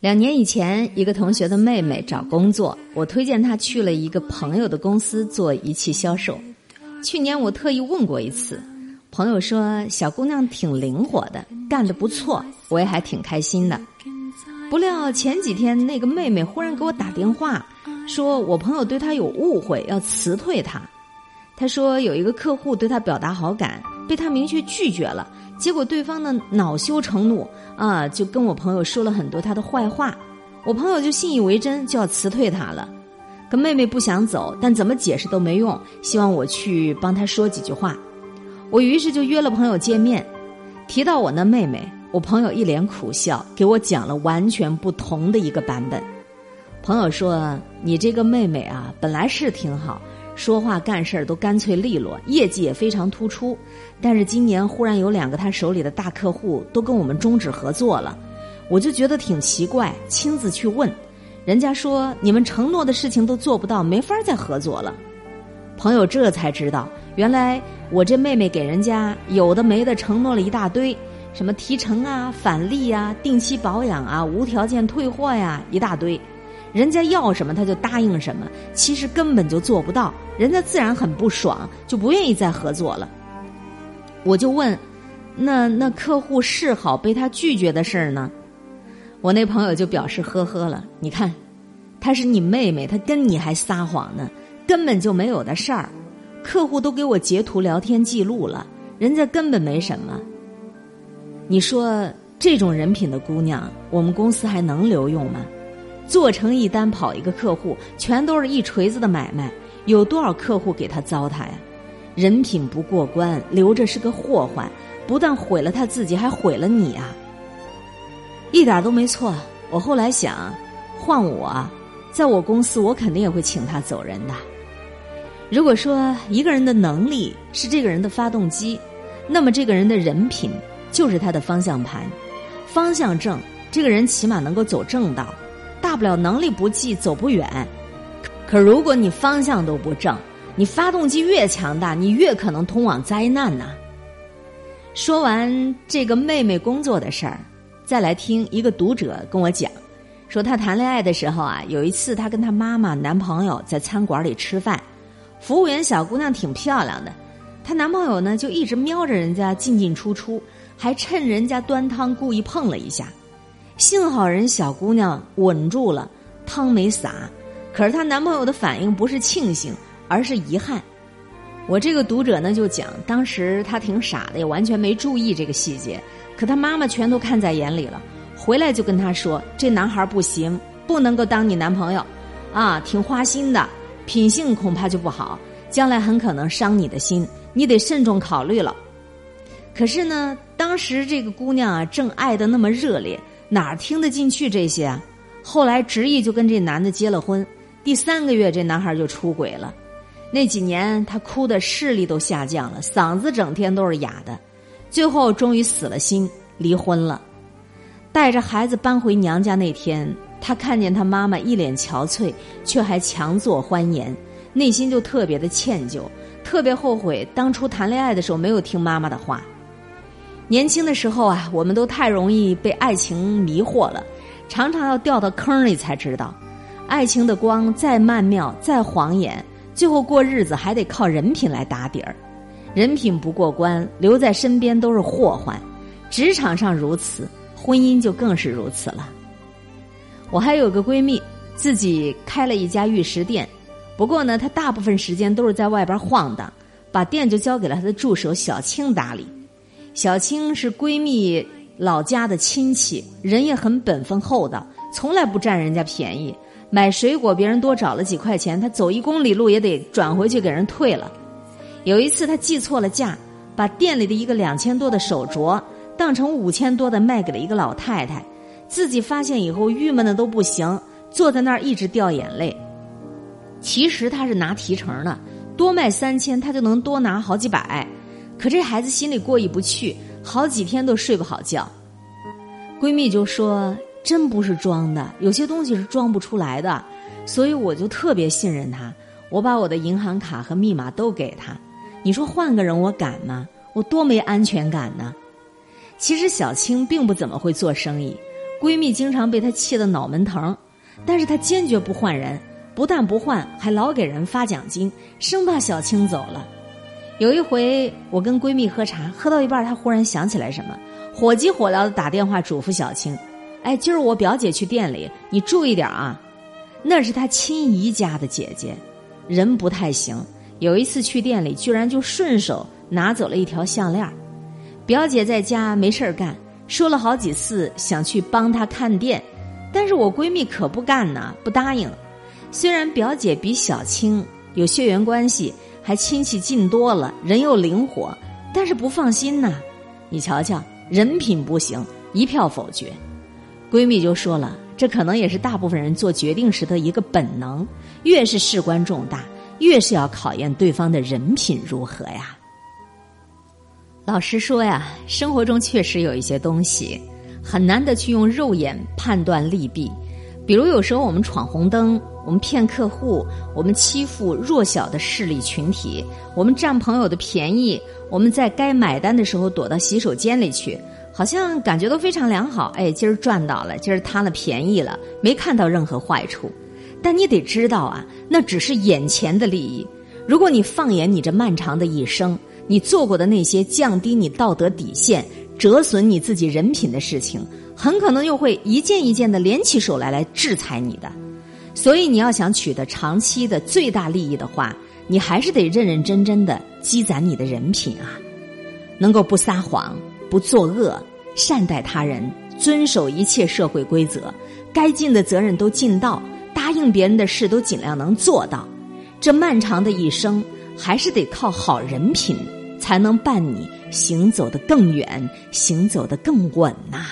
两年以前，一个同学的妹妹找工作，我推荐她去了一个朋友的公司做仪器销售。去年我特意问过一次，朋友说小姑娘挺灵活的，干得不错，我也还挺开心的。不料前几天那个妹妹忽然给我打电话，说我朋友对她有误会，要辞退她。她说有一个客户对她表达好感，被他明确拒绝了。结果对方呢恼羞成怒啊，就跟我朋友说了很多他的坏话，我朋友就信以为真，就要辞退他了。可妹妹不想走，但怎么解释都没用，希望我去帮她说几句话。我于是就约了朋友见面，提到我那妹妹，我朋友一脸苦笑，给我讲了完全不同的一个版本。朋友说：“你这个妹妹啊，本来是挺好。”说话干事儿都干脆利落，业绩也非常突出。但是今年忽然有两个他手里的大客户都跟我们终止合作了，我就觉得挺奇怪，亲自去问，人家说你们承诺的事情都做不到，没法再合作了。朋友这才知道，原来我这妹妹给人家有的没的承诺了一大堆，什么提成啊、返利啊、定期保养啊、无条件退货呀，一大堆。人家要什么他就答应什么，其实根本就做不到，人家自然很不爽，就不愿意再合作了。我就问，那那客户示好被他拒绝的事儿呢？我那朋友就表示呵呵了。你看，她是你妹妹，她跟你还撒谎呢，根本就没有的事儿。客户都给我截图聊天记录了，人家根本没什么。你说这种人品的姑娘，我们公司还能留用吗？做成一单跑一个客户，全都是一锤子的买卖，有多少客户给他糟蹋呀？人品不过关，留着是个祸患，不但毁了他自己，还毁了你啊！一点都没错。我后来想，换我，在我公司，我肯定也会请他走人的。如果说一个人的能力是这个人的发动机，那么这个人的人品就是他的方向盘。方向正，这个人起码能够走正道。不了能力不济，走不远。可如果你方向都不正，你发动机越强大，你越可能通往灾难呐。说完这个妹妹工作的事儿，再来听一个读者跟我讲，说他谈恋爱的时候啊，有一次他跟他妈妈、男朋友在餐馆里吃饭，服务员小姑娘挺漂亮的，她男朋友呢就一直瞄着人家进进出出，还趁人家端汤故意碰了一下。幸好人小姑娘稳住了，汤没洒。可是她男朋友的反应不是庆幸，而是遗憾。我这个读者呢就讲，当时他挺傻的，也完全没注意这个细节。可他妈妈全都看在眼里了，回来就跟他说：“这男孩不行，不能够当你男朋友，啊，挺花心的，品性恐怕就不好，将来很可能伤你的心，你得慎重考虑了。”可是呢，当时这个姑娘啊，正爱的那么热烈。哪听得进去这些啊？后来执意就跟这男的结了婚。第三个月，这男孩就出轨了。那几年，他哭的视力都下降了，嗓子整天都是哑的。最后，终于死了心，离婚了。带着孩子搬回娘家那天，他看见他妈妈一脸憔悴，却还强作欢颜，内心就特别的歉疚，特别后悔当初谈恋爱的时候没有听妈妈的话。年轻的时候啊，我们都太容易被爱情迷惑了，常常要掉到坑里才知道，爱情的光再曼妙、再晃眼，最后过日子还得靠人品来打底儿。人品不过关，留在身边都是祸患。职场上如此，婚姻就更是如此了。我还有个闺蜜，自己开了一家玉石店，不过呢，她大部分时间都是在外边晃荡，把店就交给了她的助手小青打理。小青是闺蜜老家的亲戚，人也很本分厚道，从来不占人家便宜。买水果别人多找了几块钱，她走一公里路也得转回去给人退了。有一次她记错了价，把店里的一个两千多的手镯当成五千多的卖给了一个老太太，自己发现以后郁闷的都不行，坐在那儿一直掉眼泪。其实她是拿提成的，多卖三千，她就能多拿好几百。可这孩子心里过意不去，好几天都睡不好觉。闺蜜就说：“真不是装的，有些东西是装不出来的。”所以我就特别信任他，我把我的银行卡和密码都给他。你说换个人我敢吗？我多没安全感呢。其实小青并不怎么会做生意，闺蜜经常被她气得脑门疼，但是她坚决不换人，不但不换，还老给人发奖金，生怕小青走了。有一回，我跟闺蜜喝茶，喝到一半，她忽然想起来什么，火急火燎的打电话嘱咐小青：“哎，今儿我表姐去店里，你注意点啊。”那是她亲姨家的姐姐，人不太行。有一次去店里，居然就顺手拿走了一条项链。表姐在家没事儿干，说了好几次想去帮她看店，但是我闺蜜可不干呢，不答应。虽然表姐比小青有血缘关系，还亲戚近多了，人又灵活，但是不放心呐。你瞧瞧，人品不行，一票否决。闺蜜就说了。这可能也是大部分人做决定时的一个本能，越是事关重大，越是要考验对方的人品如何呀。老实说呀，生活中确实有一些东西很难得去用肉眼判断利弊，比如有时候我们闯红灯，我们骗客户，我们欺负弱小的势力群体，我们占朋友的便宜，我们在该买单的时候躲到洗手间里去。好像感觉都非常良好，哎，今儿赚到了，今儿贪了便宜了，没看到任何坏处。但你得知道啊，那只是眼前的利益。如果你放眼你这漫长的一生，你做过的那些降低你道德底线、折损你自己人品的事情，很可能又会一件一件的连起手来来制裁你的。所以，你要想取得长期的最大利益的话，你还是得认认真真的积攒你的人品啊，能够不撒谎。不作恶，善待他人，遵守一切社会规则，该尽的责任都尽到，答应别人的事都尽量能做到。这漫长的一生，还是得靠好人品，才能伴你行走的更远，行走的更稳呐。